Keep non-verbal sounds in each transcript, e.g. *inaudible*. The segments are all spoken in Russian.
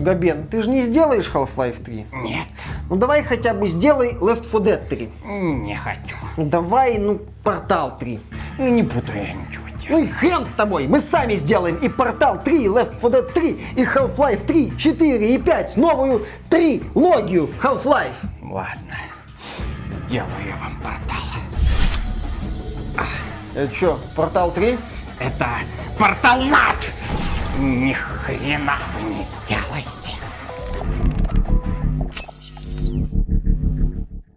Габен, ты же не сделаешь Half-Life 3? Нет. Ну давай хотя бы сделай Left 4 Dead 3. Не хочу. Ну давай, ну, Портал 3. Ну не буду я ничего делать. Ну и хрен с тобой, мы сами сделаем и Портал 3, и Left 4 Dead 3, и Half-Life 3, 4 и 5, новую трилогию Half-Life. Ладно. Сделаю я вам портал. Это что, Портал 3? Это портал в ад! Ни хрена вы не сделаете.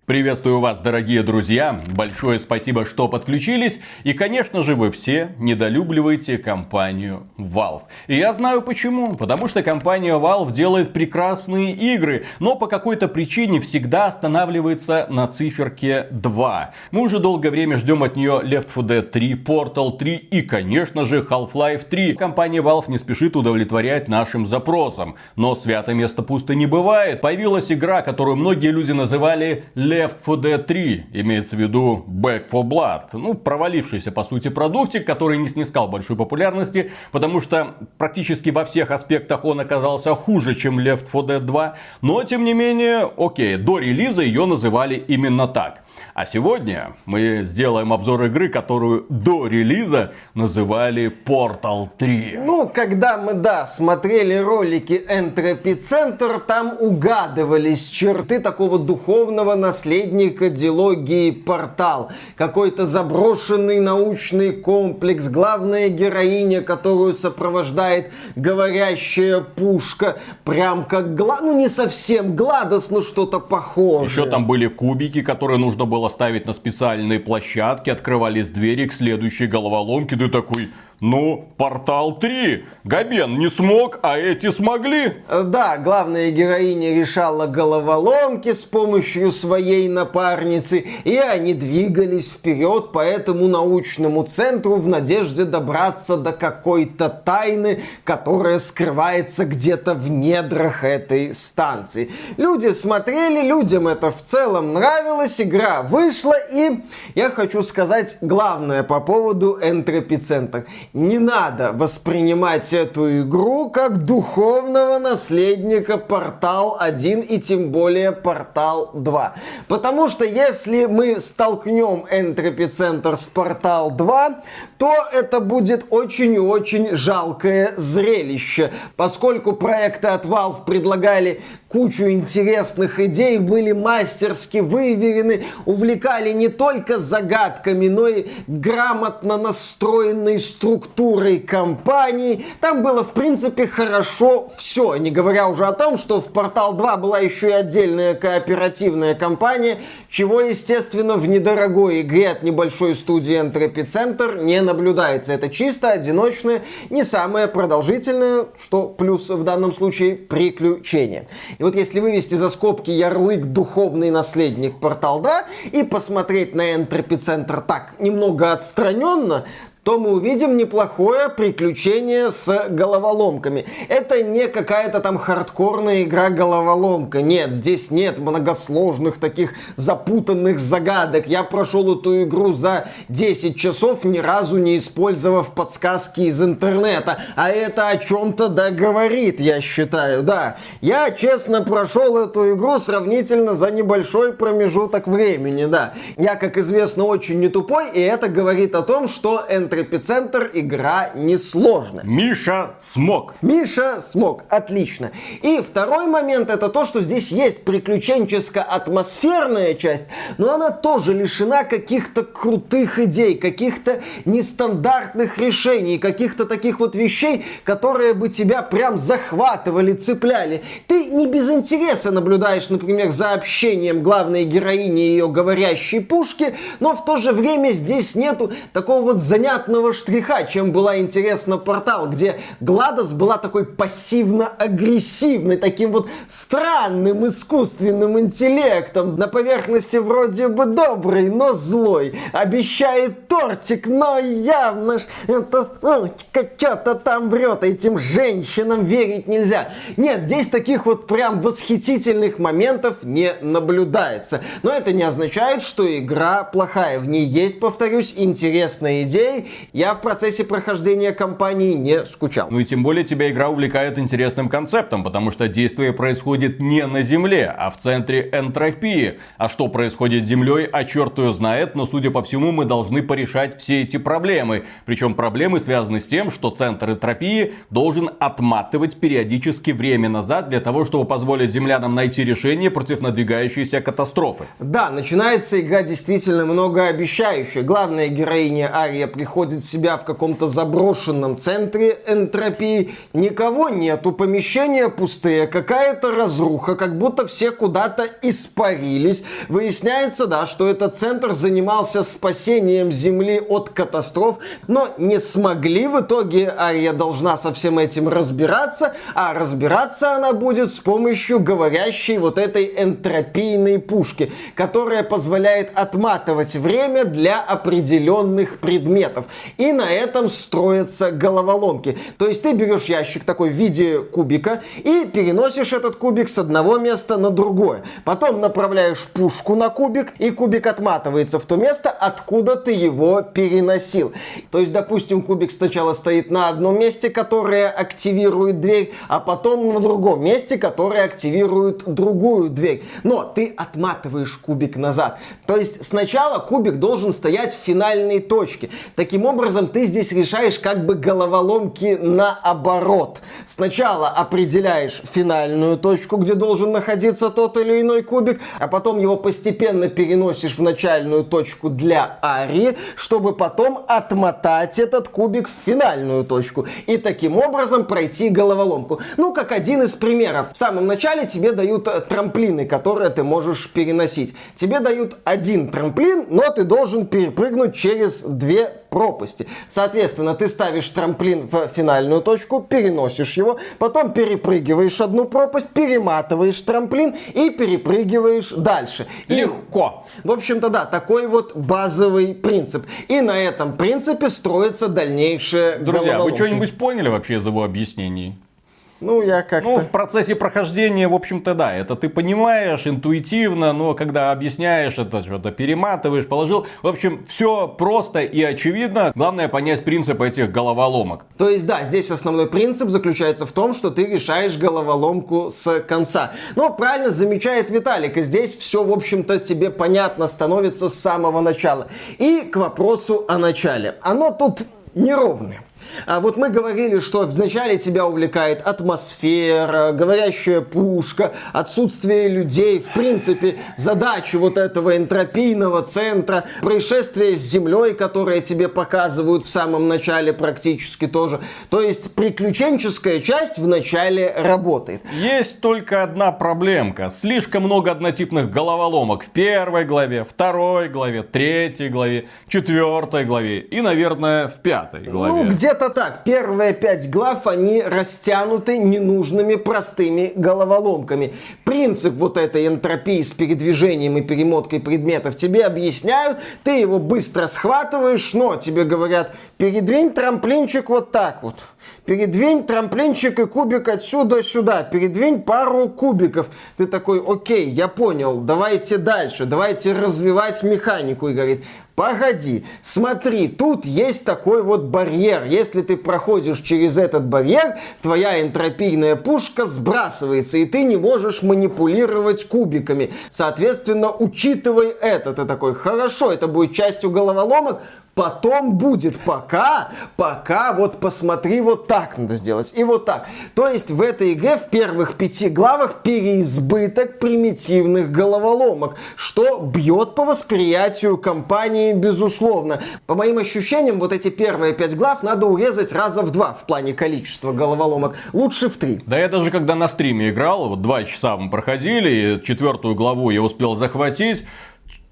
Приветствую вас, дорогие друзья! Большое спасибо, что подключились. И, конечно же, вы все недолюбливаете компанию Valve. И я знаю почему. Потому что компания Valve делает прекрасные игры, но по какой-то причине всегда останавливается на циферке 2. Мы уже долгое время ждем от нее Left 4 Dead 3, Portal 3 и, конечно же, Half-Life 3. Компания Valve не спешит удовлетворять нашим запросам. Но свято место пусто не бывает. Появилась игра, которую многие люди называли Left 4 Dead 3, имеется в виду Back 4 Blood. Ну, провалившийся, по сути, продуктик, который не снискал большой популярности, потому что практически во всех аспектах он оказался хуже, чем Left 4 Dead 2. Но, тем не менее, окей, до релиза ее называли именно так. А сегодня мы сделаем обзор игры, которую до релиза называли Portal 3. Ну, когда мы, да, смотрели ролики Entropy Center, там угадывались черты такого духовного наследника дилогии Портал. Какой-то заброшенный научный комплекс, главная героиня, которую сопровождает говорящая пушка. Прям как Гла... Ну, не совсем Гладос, но что-то похожее. Еще там были кубики, которые нужно было ставить на специальные площадки, открывались двери к следующей головоломке. Ты такой, ну, Портал 3. Габен не смог, а эти смогли. Да, главная героиня решала головоломки с помощью своей напарницы, и они двигались вперед по этому научному центру в надежде добраться до какой-то тайны, которая скрывается где-то в недрах этой станции. Люди смотрели, людям это в целом нравилось, игра вышла, и я хочу сказать главное по поводу Center. Не надо воспринимать эту игру как духовного наследника Портал 1 и тем более Портал 2. Потому что если мы столкнем Entropy Center с Портал 2, то это будет очень и очень жалкое зрелище, поскольку проекты от Valve предлагали кучу интересных идей, были мастерски выверены, увлекали не только загадками, но и грамотно настроенной структурой компании. Там было, в принципе, хорошо все, не говоря уже о том, что в Портал 2 была еще и отдельная кооперативная компания, чего, естественно, в недорогой игре от небольшой студии Entropy Center не наблюдается. Это чисто одиночное, не самое продолжительное, что плюс в данном случае приключение. И вот если вывести за скобки ярлык «Духовный наследник Портал 2» и посмотреть на Entropy Center так немного отстраненно, то мы увидим неплохое приключение с головоломками. Это не какая-то там хардкорная игра-головоломка. Нет, здесь нет многосложных таких запутанных загадок. Я прошел эту игру за 10 часов, ни разу не использовав подсказки из интернета. А это о чем-то да я считаю, да. Я, честно, прошел эту игру сравнительно за небольшой промежуток времени, да. Я, как известно, очень не тупой, и это говорит о том, что Entropy Center игра несложная. Миша смог. Миша смог, отлично. И второй момент это то, что здесь есть приключенческо-атмосферная часть, но она тоже лишена каких-то крутых идей, каких-то нестандартных решений, каких-то таких вот вещей, которые бы тебя прям захватывали, цепляли. Ты не без интереса наблюдаешь, например, за общением главной героини и ее говорящей пушки, но в то же время здесь нету такого вот занятного штриха, чем была интересна портал, где Гладос была такой пассивно-агрессивной, таким вот странным искусственным интеллектом. На поверхности вроде бы добрый, но злой. Обещает тортик, но явно ж это что-то там врет. Этим женщинам верить нельзя. Нет, здесь таких вот прям восхитительных моментов не наблюдается. Но это не означает, что игра плохая. В ней есть, повторюсь, интересные идеи я в процессе прохождения кампании не скучал. Ну и тем более тебя игра увлекает интересным концептом, потому что действие происходит не на Земле, а в центре энтропии. А что происходит с Землей, а черт ее знает, но судя по всему мы должны порешать все эти проблемы. Причем проблемы связаны с тем, что центр энтропии должен отматывать периодически время назад для того, чтобы позволить землянам найти решение против надвигающейся катастрофы. Да, начинается игра действительно многообещающая. Главная героиня Ария приходит в себя в каком-то заброшенном центре энтропии. Никого нету, помещения пустые, какая-то разруха, как будто все куда-то испарились. Выясняется, да, что этот центр занимался спасением Земли от катастроф, но не смогли в итоге. Ария должна со всем этим разбираться, а разбираться она будет с помощью говорящей вот этой энтропийной пушки, которая позволяет отматывать время для определенных предметов. И на этом строятся головоломки. То есть ты берешь ящик такой в виде кубика и переносишь этот кубик с одного места на другое. Потом направляешь пушку на кубик, и кубик отматывается в то место, откуда ты его переносил. То есть, допустим, кубик сначала стоит на одном месте, которое активирует дверь, а потом на другом месте, которое активирует другую дверь. Но ты отматываешь кубик назад. То есть сначала кубик должен стоять в финальной точке. Таким образом, ты здесь решаешь как бы головоломки наоборот. Сначала определяешь финальную точку, где должен находиться тот или иной кубик, а потом его постепенно переносишь в начальную точку для Ари, чтобы потом отмотать этот кубик в финальную точку. И таким образом пройти головоломку. Ну, как один из примеров. В самом начале тебе дают э, трамплины, которые ты можешь переносить. Тебе дают один трамплин, но ты должен перепрыгнуть через две пропасти. Соответственно, ты ставишь трамплин в финальную точку, переносишь его, потом перепрыгиваешь одну пропасть, перематываешь трамплин и перепрыгиваешь дальше. И, Легко. В общем-то, да, такой вот базовый принцип. И на этом принципе строится дальнейшее Друзья, вы что-нибудь поняли вообще из его объяснений? Ну, я как-то... Ну, в процессе прохождения, в общем-то, да, это ты понимаешь интуитивно, но когда объясняешь это, что-то перематываешь, положил. В общем, все просто и очевидно. Главное понять принцип этих головоломок. То есть, да, здесь основной принцип заключается в том, что ты решаешь головоломку с конца. Но правильно замечает Виталик, и здесь все, в общем-то, тебе понятно становится с самого начала. И к вопросу о начале. Оно тут неровное. А вот мы говорили, что вначале тебя увлекает атмосфера, говорящая пушка, отсутствие людей, в принципе, задачи вот этого энтропийного центра, происшествие с Землей, которое тебе показывают в самом начале практически тоже. То есть приключенческая часть в начале работает. Есть только одна проблемка. Слишком много однотипных головоломок в первой главе, второй главе, третьей главе, четвертой главе и, наверное, в пятой главе. Ну, где-то так. Первые пять глав, они растянуты ненужными простыми головоломками. Принцип вот этой энтропии с передвижением и перемоткой предметов тебе объясняют, ты его быстро схватываешь, но тебе говорят, передвинь трамплинчик вот так вот. Передвинь трамплинчик и кубик отсюда сюда. Передвинь пару кубиков. Ты такой, окей, я понял, давайте дальше, давайте развивать механику. И говорит, Погоди, смотри, тут есть такой вот барьер. Если ты проходишь через этот барьер, твоя энтропийная пушка сбрасывается, и ты не можешь манипулировать кубиками. Соответственно, учитывай это. Ты такой, хорошо, это будет частью головоломок, Потом будет пока, пока вот посмотри, вот так надо сделать и вот так. То есть в этой игре в первых пяти главах переизбыток примитивных головоломок, что бьет по восприятию компании безусловно. По моим ощущениям, вот эти первые пять глав надо урезать раза в два в плане количества головоломок. Лучше в три. Да я даже когда на стриме играл, вот два часа мы проходили, четвертую главу я успел захватить,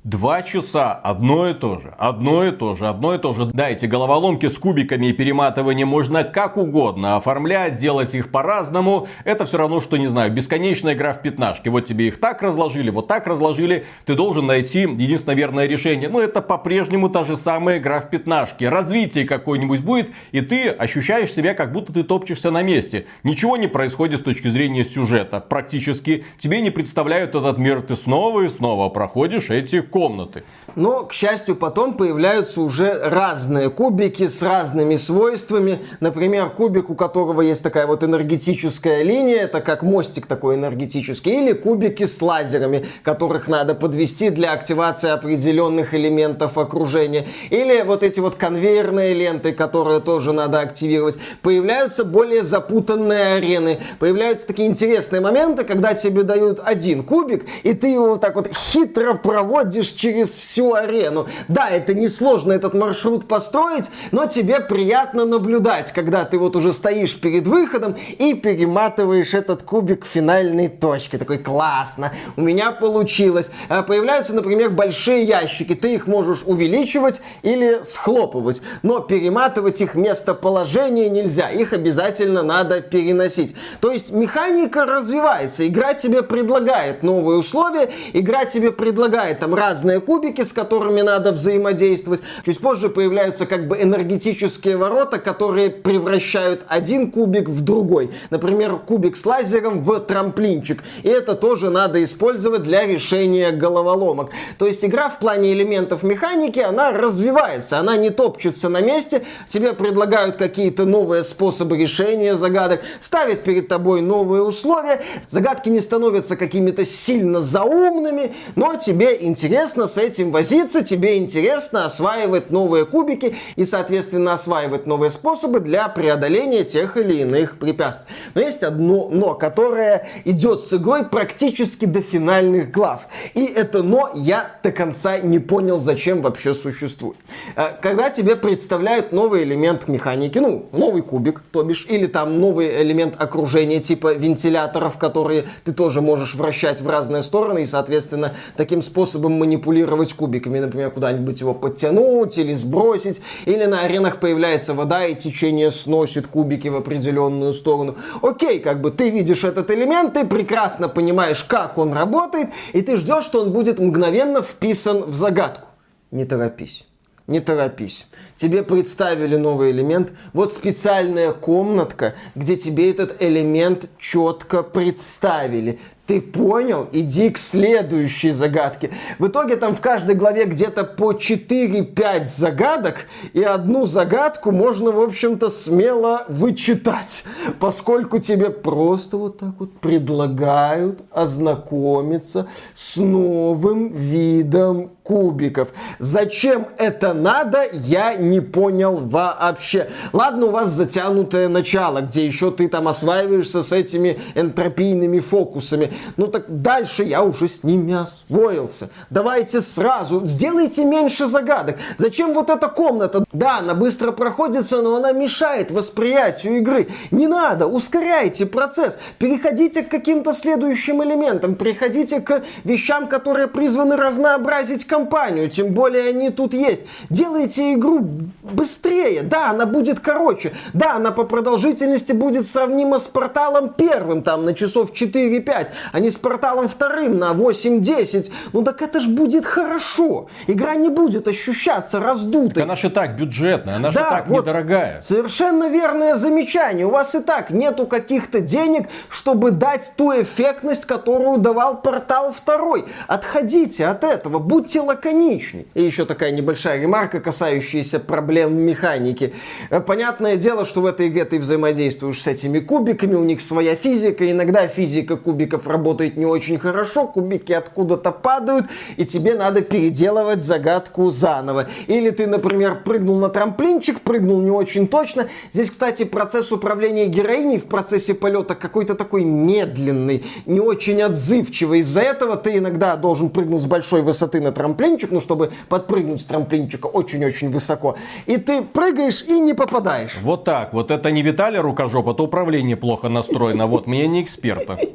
Два часа одно и то же, одно и то же, одно и то же. Да, эти головоломки с кубиками и перематыванием можно как угодно оформлять, делать их по-разному. Это все равно, что, не знаю, бесконечная игра в пятнашки. Вот тебе их так разложили, вот так разложили. Ты должен найти единственное верное решение. Но это по-прежнему та же самая игра в пятнашки. Развитие какое-нибудь будет, и ты ощущаешь себя, как будто ты топчешься на месте. Ничего не происходит с точки зрения сюжета. Практически тебе не представляют этот мир. Ты снова и снова проходишь эти комнаты. Но, к счастью, потом появляются уже разные кубики с разными свойствами. Например, кубик, у которого есть такая вот энергетическая линия, это как мостик такой энергетический. Или кубики с лазерами, которых надо подвести для активации определенных элементов окружения. Или вот эти вот конвейерные ленты, которые тоже надо активировать. Появляются более запутанные арены. Появляются такие интересные моменты, когда тебе дают один кубик, и ты его так вот хитро проводишь через всю арену. Да, это несложно этот маршрут построить, но тебе приятно наблюдать, когда ты вот уже стоишь перед выходом и перематываешь этот кубик к финальной точке. Такой классно, у меня получилось. А появляются, например, большие ящики. Ты их можешь увеличивать или схлопывать, но перематывать их местоположение нельзя. Их обязательно надо переносить. То есть механика развивается. Игра тебе предлагает новые условия, игра тебе предлагает там разные кубики, с которыми надо взаимодействовать. Чуть позже появляются как бы энергетические ворота, которые превращают один кубик в другой. Например, кубик с лазером в трамплинчик. И это тоже надо использовать для решения головоломок. То есть игра в плане элементов механики, она развивается, она не топчется на месте, тебе предлагают какие-то новые способы решения загадок, ставят перед тобой новые условия, загадки не становятся какими-то сильно заумными, но тебе интересно с этим возиться, тебе интересно осваивать новые кубики и, соответственно, осваивать новые способы для преодоления тех или иных препятствий. Но есть одно но, которое идет с игрой практически до финальных глав. И это но я до конца не понял, зачем вообще существует. Э, когда тебе представляют новый элемент механики, ну, новый кубик, то бишь, или там новый элемент окружения типа вентиляторов, которые ты тоже можешь вращать в разные стороны и, соответственно, таким способом манипулировать кубиками, например, куда-нибудь его подтянуть или сбросить, или на аренах появляется вода и течение сносит кубики в определенную сторону. Окей, как бы ты видишь этот элемент, ты прекрасно понимаешь, как он работает, и ты ждешь, что он будет мгновенно вписан в загадку. Не торопись не торопись. Тебе представили новый элемент. Вот специальная комнатка, где тебе этот элемент четко представили. Ты понял? Иди к следующей загадке. В итоге там в каждой главе где-то по 4-5 загадок, и одну загадку можно, в общем-то, смело вычитать, поскольку тебе просто вот так вот предлагают ознакомиться с новым видом кубиков. Зачем это надо, я не понял вообще. Ладно, у вас затянутое начало, где еще ты там осваиваешься с этими энтропийными фокусами. Ну так дальше я уже с ними освоился. Давайте сразу, сделайте меньше загадок. Зачем вот эта комната? Да, она быстро проходится, но она мешает восприятию игры. Не надо, ускоряйте процесс. Переходите к каким-то следующим элементам. Переходите к вещам, которые призваны разнообразить компанию. Тем более они тут есть. Делайте игру быстрее. Да, она будет короче. Да, она по продолжительности будет сравнима с порталом первым, там на часов 4-5 а не с порталом вторым на 8-10. Ну так это ж будет хорошо. Игра не будет ощущаться раздутой. Так она же так бюджетная, она да, же так вот недорогая. Совершенно верное замечание. У вас и так нету каких-то денег, чтобы дать ту эффектность, которую давал портал второй. Отходите от этого, будьте лаконичней. И еще такая небольшая ремарка, касающаяся проблем механики. Э, понятное дело, что в этой игре ты взаимодействуешь с этими кубиками, у них своя физика, иногда физика кубиков работает не очень хорошо, кубики откуда-то падают, и тебе надо переделывать загадку заново. Или ты, например, прыгнул на трамплинчик, прыгнул не очень точно. Здесь, кстати, процесс управления героиней в процессе полета какой-то такой медленный, не очень отзывчивый. Из-за этого ты иногда должен прыгнуть с большой высоты на трамплинчик, ну, чтобы подпрыгнуть с трамплинчика очень-очень высоко. И ты прыгаешь и не попадаешь. Вот так. Вот это не Виталий Рукожоп, это управление плохо настроено. Вот, мне не эксперта. *laughs*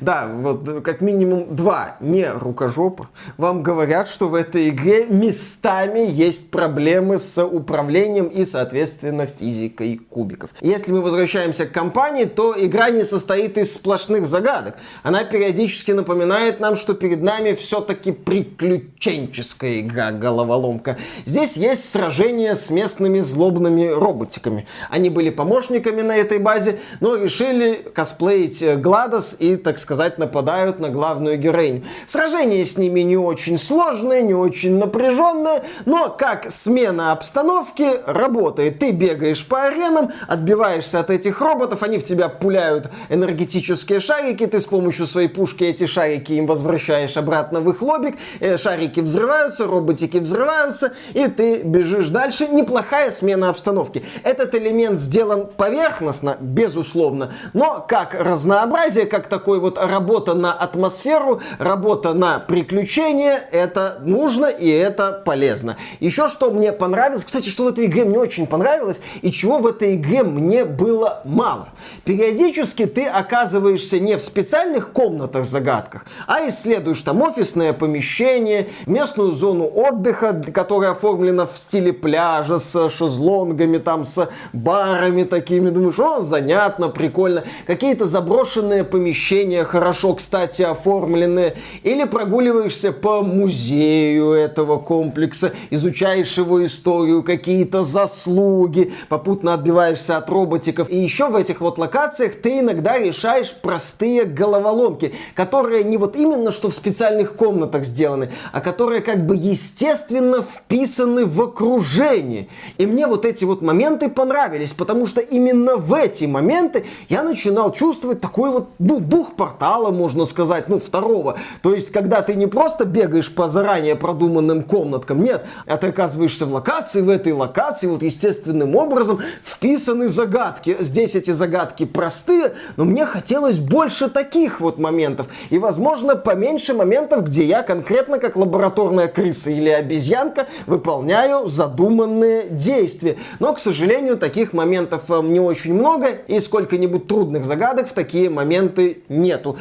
Да, вот как минимум два не рукожопа вам говорят, что в этой игре местами есть проблемы с управлением и, соответственно, физикой кубиков. Если мы возвращаемся к компании, то игра не состоит из сплошных загадок. Она периодически напоминает нам, что перед нами все-таки приключенческая игра головоломка. Здесь есть сражение с местными злобными роботиками. Они были помощниками на этой базе, но решили косплеить Гладос и, так сказать, сказать, нападают на главную героиню. Сражение с ними не очень сложное, не очень напряженное, но как смена обстановки работает. Ты бегаешь по аренам, отбиваешься от этих роботов, они в тебя пуляют энергетические шарики, ты с помощью своей пушки эти шарики им возвращаешь обратно в их лобик, э, шарики взрываются, роботики взрываются, и ты бежишь дальше. Неплохая смена обстановки. Этот элемент сделан поверхностно, безусловно, но как разнообразие, как такой вот работа на атмосферу, работа на приключения, это нужно и это полезно. Еще что мне понравилось, кстати, что в этой игре мне очень понравилось, и чего в этой игре мне было мало. Периодически ты оказываешься не в специальных комнатах-загадках, а исследуешь там офисное помещение, местную зону отдыха, которая оформлена в стиле пляжа с шезлонгами, там с барами такими. Думаешь, о, занятно, прикольно. Какие-то заброшенные помещения, хорошо, кстати, оформленные. Или прогуливаешься по музею этого комплекса, изучаешь его историю, какие-то заслуги, попутно отбиваешься от роботиков. И еще в этих вот локациях ты иногда решаешь простые головоломки, которые не вот именно что в специальных комнатах сделаны, а которые как бы естественно вписаны в окружение. И мне вот эти вот моменты понравились, потому что именно в эти моменты я начинал чувствовать такой вот ну, дух портала, можно сказать, ну, второго. То есть, когда ты не просто бегаешь по заранее продуманным комнаткам, нет, а ты оказываешься в локации, в этой локации вот естественным образом вписаны загадки. Здесь эти загадки простые, но мне хотелось больше таких вот моментов. И, возможно, поменьше моментов, где я конкретно как лабораторная крыса или обезьянка выполняю задуманные действия. Но, к сожалению, таких моментов э, не очень много, и сколько-нибудь трудных загадок в такие моменты нету.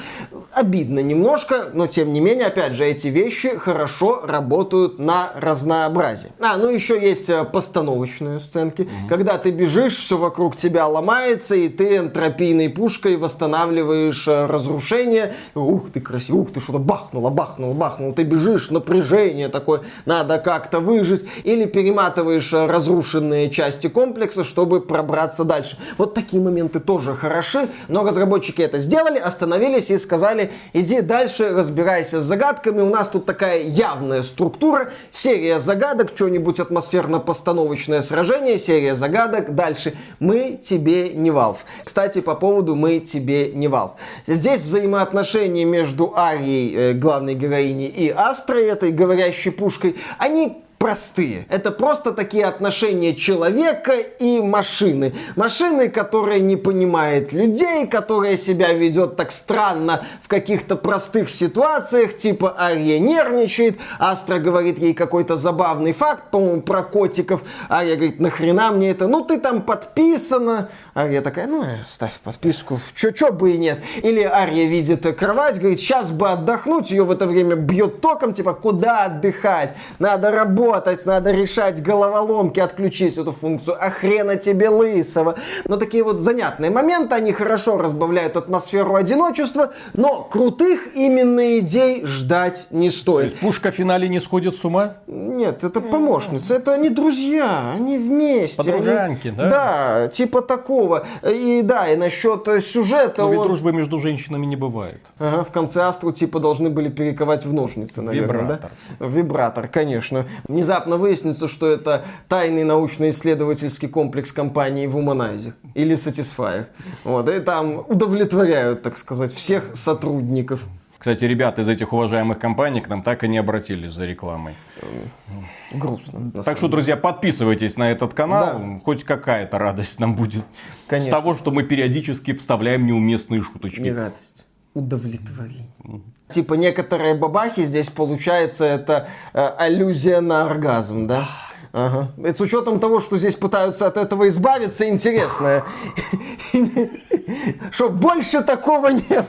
Обидно немножко, но тем не менее, опять же, эти вещи хорошо работают на разнообразие. А, ну еще есть э, постановочные сценки, mm-hmm. когда ты бежишь, все вокруг тебя ломается, и ты энтропийной пушкой восстанавливаешь э, разрушение. Ух ты красиво, ух ты что-то бахнуло, бахнуло, бахнуло. Ты бежишь, напряжение такое, надо как-то выжить. Или перематываешь э, разрушенные части комплекса, чтобы пробраться дальше. Вот такие моменты тоже хороши, но разработчики это сделали, остановились и сказали, иди дальше, разбирайся с загадками. У нас тут такая явная структура, серия загадок, что-нибудь атмосферно-постановочное сражение, серия загадок. Дальше мы тебе не Valve. Кстати, по поводу мы тебе не Valve. Здесь взаимоотношения между Арией, э, главной героиней, и Астрой, этой говорящей пушкой, они простые. Это просто такие отношения человека и машины. Машины, которая не понимает людей, которая себя ведет так странно в каких-то простых ситуациях, типа Ария нервничает, Астра говорит ей какой-то забавный факт, по-моему, про котиков. Ария говорит, нахрена мне это? Ну, ты там подписана. Ария такая, ну, ставь подписку, чё, чё бы и нет. Или Ария видит кровать, говорит, сейчас бы отдохнуть, ее в это время бьет током, типа, куда отдыхать? Надо работать работать, надо решать головоломки, отключить эту функцию, а хрена тебе лысого. Но такие вот занятные моменты, они хорошо разбавляют атмосферу одиночества, но крутых именно идей ждать не стоит. То есть пушка в финале не сходит с ума? Нет, это помощница, это они друзья, они вместе. Подружанки, они... да? Да, типа такого. И да, и насчет сюжета... Но ведь он... дружбы между женщинами не бывает. Ага, в конце Астру типа должны были перековать в ножницы, наверное, Вибратор. да? Вибратор, конечно внезапно выяснится, что это тайный научно-исследовательский комплекс компании Womanizer или Satisfyer. Вот, и там удовлетворяют, так сказать, всех сотрудников. Кстати, ребята из этих уважаемых компаний к нам так и не обратились за рекламой. Грустно. Так что, друзья, подписывайтесь на этот канал. Да. Хоть какая-то радость нам будет. Конечно. С того, что мы периодически вставляем неуместные шуточки. Не радость. Удовлетворение. Типа некоторые бабахи здесь получается это э, аллюзия на оргазм, да? Ага. Это с учетом того, что здесь пытаются от этого избавиться, интересно. *laughs* Что больше такого нет.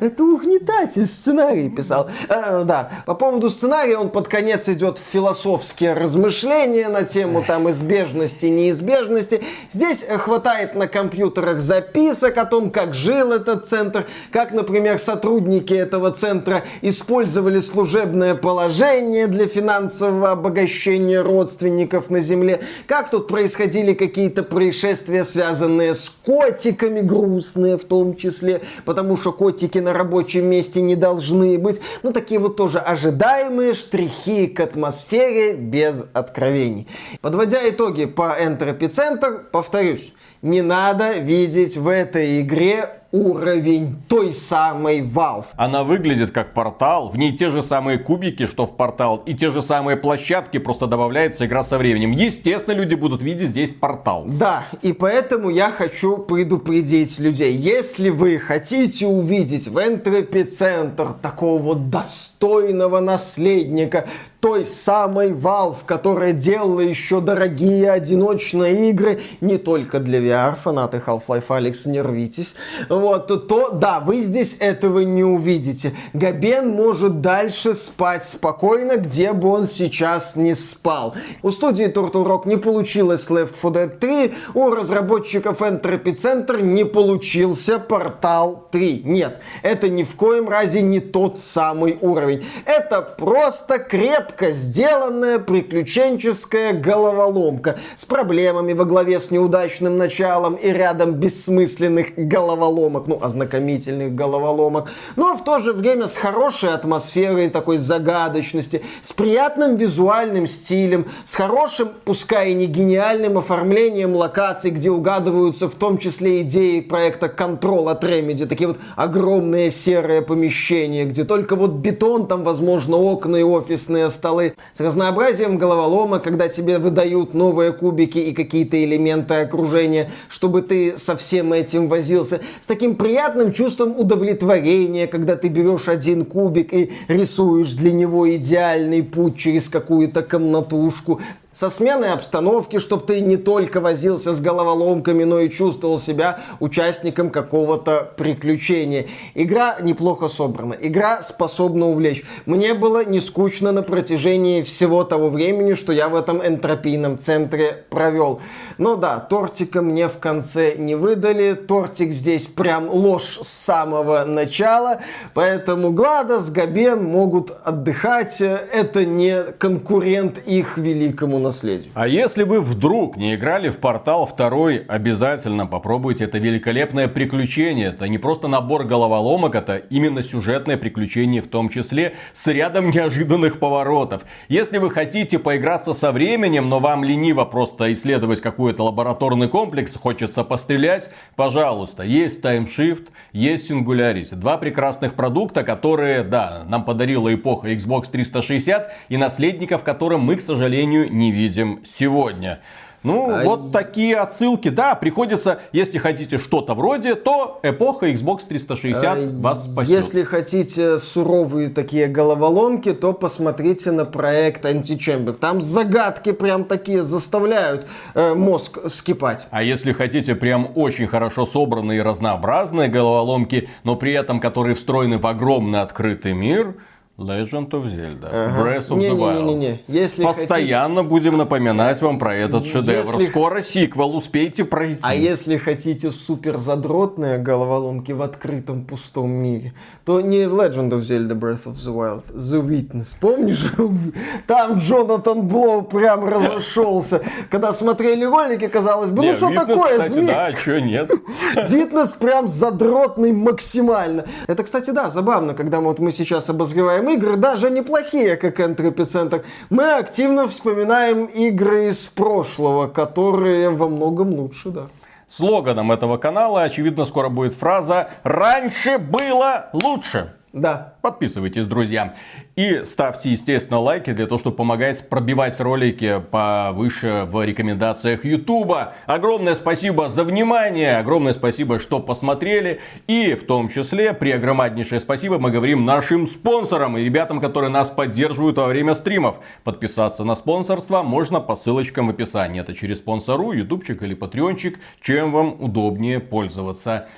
Это угнетатель сценарий писал. Э, да, по поводу сценария он под конец идет в философские размышления на тему там избежности, неизбежности. Здесь хватает на компьютерах записок о том, как жил этот центр, как, например, сотрудники этого центра использовали служебное положение для финансового обогащения родственников на Земле, как тут происходили какие-то происшествия, связанные с котиками, грустные в том числе, потому что котики дротики на рабочем месте не должны быть. Ну, такие вот тоже ожидаемые штрихи к атмосфере без откровений. Подводя итоги по Enter Epicenter, повторюсь, не надо видеть в этой игре уровень той самой Valve. Она выглядит как портал, в ней те же самые кубики, что в портал, и те же самые площадки, просто добавляется игра со временем. Естественно, люди будут видеть здесь портал. Да, и поэтому я хочу предупредить людей. Если вы хотите увидеть в Энтропи-центр такого вот достойного наследника, той самой Valve, которая делала еще дорогие одиночные игры не только для VR, фанаты Half-Life Алекс, не рвитесь, вот, то да, вы здесь этого не увидите. Габен может дальше спать спокойно, где бы он сейчас не спал. У студии Turtle Rock не получилось Left 4 Dead 3, у разработчиков Entropy Center не получился Portal 3. Нет, это ни в коем разе не тот самый уровень. Это просто крепко сделанная приключенческая головоломка с проблемами во главе с неудачным началом и рядом бессмысленных головоломок ну, ознакомительных головоломок, но в то же время с хорошей атмосферой такой загадочности, с приятным визуальным стилем, с хорошим, пускай и не гениальным оформлением локаций, где угадываются в том числе идеи проекта Control от Remedy, такие вот огромные серые помещения, где только вот бетон, там, возможно, окна и офисные столы, с разнообразием головоломок, когда тебе выдают новые кубики и какие-то элементы окружения, чтобы ты со всем этим возился, с таким приятным чувством удовлетворения, когда ты берешь один кубик и рисуешь для него идеальный путь через какую-то комнатушку со сменой обстановки, чтобы ты не только возился с головоломками, но и чувствовал себя участником какого-то приключения. Игра неплохо собрана, игра способна увлечь. Мне было не скучно на протяжении всего того времени, что я в этом энтропийном центре провел. Но да, тортика мне в конце не выдали, тортик здесь прям ложь с самого начала, поэтому Гладос, Габен могут отдыхать, это не конкурент их великому наследию. А если вы вдруг не играли в Портал 2, обязательно попробуйте это великолепное приключение. Это не просто набор головоломок, это именно сюжетное приключение в том числе с рядом неожиданных поворотов. Если вы хотите поиграться со временем, но вам лениво просто исследовать какой-то лабораторный комплекс, хочется пострелять, пожалуйста, есть Shift, есть Singularity. Два прекрасных продукта, которые, да, нам подарила эпоха Xbox 360 и наследников, которым мы, к сожалению, не видим сегодня. Ну, а... вот такие отсылки. Да, приходится, если хотите что-то вроде, то эпоха Xbox 360 а... вас спасет. Если хотите суровые такие головоломки, то посмотрите на проект Antichamber. Там загадки прям такие заставляют э, мозг вскипать. А если хотите прям очень хорошо собранные и разнообразные головоломки, но при этом которые встроены в огромный открытый мир, Legend of Zelda. Ага. Breath of не, the Wild. Не, не, не. Если Постоянно хотите... будем напоминать вам про этот шедевр. Если... Скоро сиквел, успейте пройти. А если хотите супер задротные головоломки в открытом пустом мире, то не Legend of Zelda Breath of the Wild, The Witness. Помнишь? *laughs* Там Джонатан Блоу прям разошелся. Когда смотрели ролики, казалось бы, ну что такое, змей? Да, что нет. *laughs* Witness прям задротный максимально. Это, кстати, да, забавно, когда вот мы сейчас обозреваем игры, даже неплохие, как Epicenter, мы активно вспоминаем игры из прошлого, которые во многом лучше, да. Слоганом этого канала, очевидно, скоро будет фраза «Раньше было лучше». Да. Подписывайтесь, друзья. И ставьте, естественно, лайки для того, чтобы помогать пробивать ролики повыше в рекомендациях Ютуба. Огромное спасибо за внимание, огромное спасибо, что посмотрели. И в том числе, при огромнейшее спасибо мы говорим нашим спонсорам и ребятам, которые нас поддерживают во время стримов. Подписаться на спонсорство можно по ссылочкам в описании. Это через спонсору, ютубчик или патреончик, чем вам удобнее пользоваться.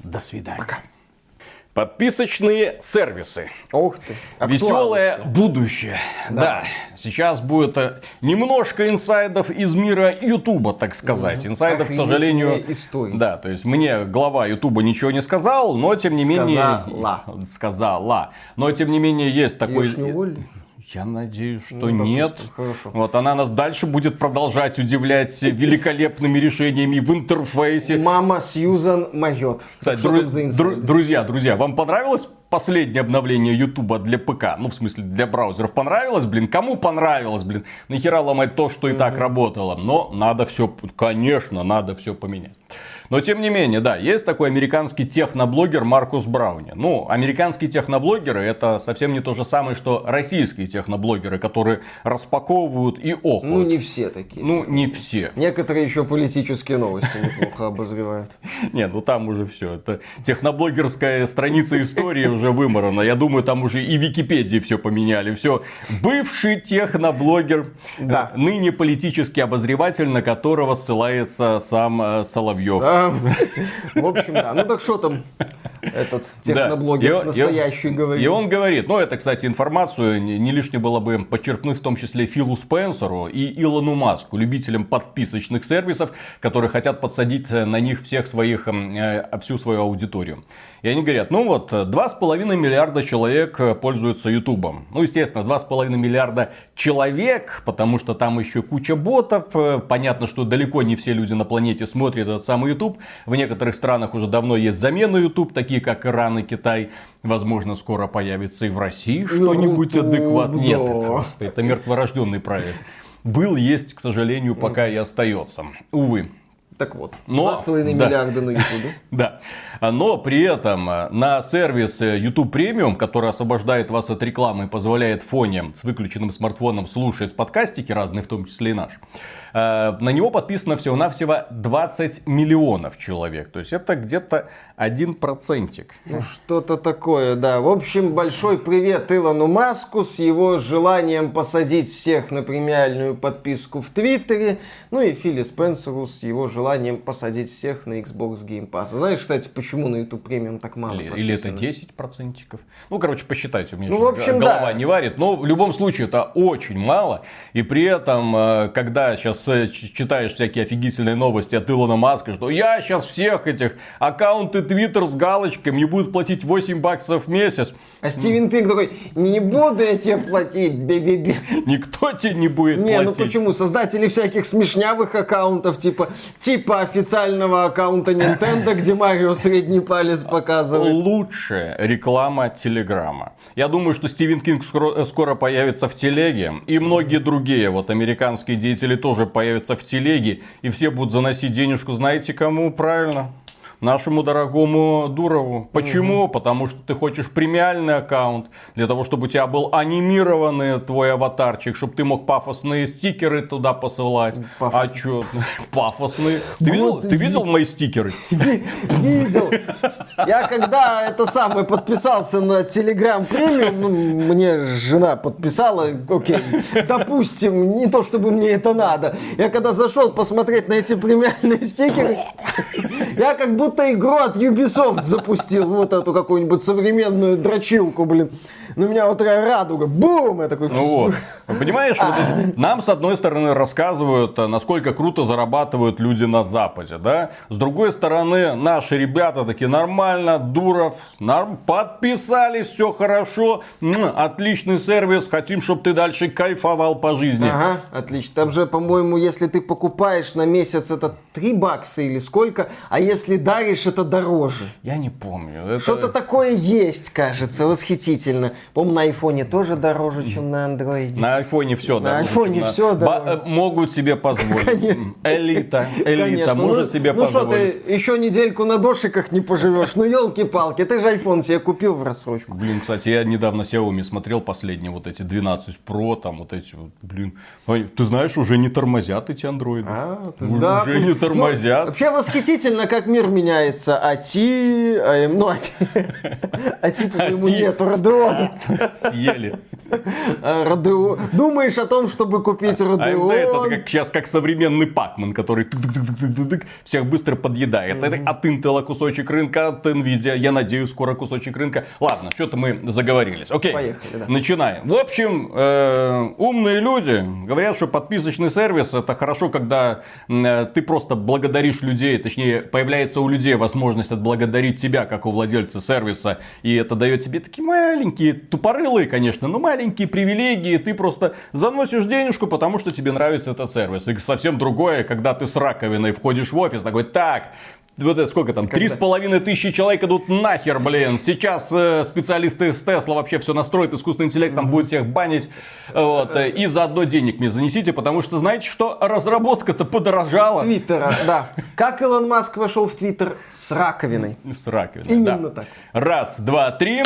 До свидания. Пока. Подписочные сервисы. Ух ты. Веселое будущее. Да. да. Сейчас будет э, немножко инсайдов из мира Ютуба, так сказать. Угу. Инсайдов, к сожалению. Истории. Да, то есть мне глава Ютуба ничего не сказал, но тем не менее. Сказала. Сказала. Но тем не менее есть такой. Я надеюсь, что Ну, нет. хорошо. Вот она нас дальше будет продолжать удивлять *laughs* великолепными решениями в интерфейсе. Мама Сьюзан моет. Кстати, дру- дру- друзья, друзья, вам понравилось последнее обновление Ютуба для ПК? Ну, в смысле, для браузеров понравилось, блин? Кому понравилось, блин? Нахера ломать то, что и так работало? Но надо все, конечно, надо все поменять. Но тем не менее, да, есть такой американский техноблогер Маркус Брауни. Ну, американские техноблогеры это совсем не то же самое, что российские техноблогеры, которые распаковывают и охают. Ну, не все такие. Ну, не все. Некоторые еще политические новости неплохо обозревают. *laughs* Нет, ну там уже все. Это техноблогерская страница истории уже выморана. Я думаю, там уже и Википедии все поменяли. Все. Бывший техноблогер, э, ныне политический обозреватель, на которого ссылается сам э, Соловьев. В общем, да. Ну так что там этот техноблогер настоящий и говорит? И он говорит, ну это, кстати, информацию не, не лишне было бы подчеркнуть в том числе Филу Спенсеру и Илону Маску, любителям подписочных сервисов, которые хотят подсадить э, на них всех своих, м, э, всю свою аудиторию. И они говорят, ну вот, э, 2,5 миллиарда человек э, пользуются Ютубом. Ну, естественно, 2,5 миллиарда человек, потому что там еще куча ботов. Э, Понятно, что далеко не все люди на планете смотрят этот самый YouTube. В некоторых странах уже давно есть замена YouTube, такие как Иран и Китай. Возможно, скоро появится и в России что-нибудь YouTube, адекватное. Нет, это, это мертворожденный проект. Был, есть, к сожалению, пока и остается. Увы. Так вот, Но- 2,5 да. миллиарда на Ютубе. *laughs* Да. Но при этом э, на сервис YouTube Premium, который освобождает вас от рекламы и позволяет фоне с выключенным смартфоном слушать подкастики разные, в том числе и наш, э, на него подписано всего-навсего 20 миллионов человек. То есть это где-то один процентик. Ну, что-то такое, да. В общем, большой привет Илону Маску с его желанием посадить всех на премиальную подписку в Твиттере. Ну и Филли Спенсеру с его желанием посадить всех на Xbox Game Pass. Знаешь, кстати, почему на YouTube премиум так мало Или, или это подписано? 10 процентиков. Ну, короче, посчитайте, у меня Ну, в общем, голова да. не варит. Но в любом случае это очень мало. И при этом, э, когда сейчас читаешь всякие офигительные новости от Илона Маска, что я сейчас всех этих аккаунты Twitter с галочками мне будут платить 8 баксов в месяц. А Стивен Тык такой, не буду я тебе платить, бе-бе-бе. Никто тебе не будет Не, ну платить. почему? Создатели всяких смешнявых аккаунтов, типа, типа официального аккаунта Nintendo, где Марио средний палец показывает. Лучшая реклама Телеграма. Я думаю, что Стивен Кинг скоро, скоро появится в Телеге. И многие другие вот американские деятели тоже появятся в Телеге. И все будут заносить денежку, знаете кому? Правильно. Нашему дорогому Дурову. Почему? Потому что ты хочешь премиальный аккаунт, для того, чтобы у тебя был анимированный твой аватарчик, чтобы ты мог пафосные стикеры туда посылать. Пафосные. А чё? *laughs* Пафосные. Ты видел, ты видел мои стикеры? *laughs* Видел. Я когда это самое подписался на Telegram премиум, ну, мне жена подписала, окей, допустим, не то чтобы мне это надо. Я когда зашел посмотреть на эти премиальные стикеры, я как будто игру от Ubisoft запустил, вот эту какую-нибудь современную дрочилку, блин. На меня вот такая радуга, бум, я такой... Ну вот. *laughs* Понимаешь, вот эти- нам с одной стороны рассказывают, а, насколько круто зарабатывают люди на Западе, да? С другой стороны, наши ребята такие нормально, Дуров, норм, подписались, все хорошо, отличный сервис, хотим, чтобы ты дальше кайфовал по жизни. Ага, отлично. Там же, по-моему, если ты покупаешь на месяц, это 3 бакса или сколько, а если даришь, это дороже. Я не помню. Это- Что-то такое есть, кажется, восхитительно. По-моему, на айфоне тоже дороже, чем на андроиде. На айфоне все На айфоне всё дороже. Могут себе позволить. М, Элита, элита Конечно. может ну, себе ну что, позволить. ты еще недельку на дошиках не поживешь? Ну, елки-палки, ты же iPhone себе купил в рассрочку. Блин, кстати, я недавно Xiaomi смотрел последние вот эти 12 Pro, там вот эти вот, блин. Ты знаешь, уже не тормозят эти андроиды. А, ты- Уже да, не ну, тормозят. вообще восхитительно, как мир меняется. А ти... а, ну, а ти... *laughs* А ти, по-моему, ти. нет, Родеон. Съели. А, Родеон. Думаешь о том, чтобы купить А это, Родеон? это как, сейчас как современный Пакман, который всех быстро подъедает. Это от Intel кусочек рынка, от Nvidia, я надеюсь, скоро кусочек рынка. Ладно, что-то мы заговорились. Окей, Поехали, да. начинаем. В общем, э, умные люди говорят, что подписочный сервис это хорошо, когда э, ты просто благодаришь людей, точнее, появляется у людей возможность отблагодарить тебя, как у владельца сервиса, и это дает тебе такие маленькие, тупорылые, конечно, но маленькие маленькие привилегии, ты просто заносишь денежку, потому что тебе нравится этот сервис. И совсем другое, когда ты с раковиной входишь в офис, такой, так, вот это сколько там, три с половиной тысячи человек идут нахер, блин. Сейчас э, специалисты из Тесла вообще все настроят, искусственный интеллект там будет всех банить. Вот, э, и заодно денег мне занесите, потому что знаете что? Разработка-то подорожала. Твиттера, да. Как Илон Маск вошел в Твиттер? С раковиной. С раковиной, Именно да. так. Раз, два, три.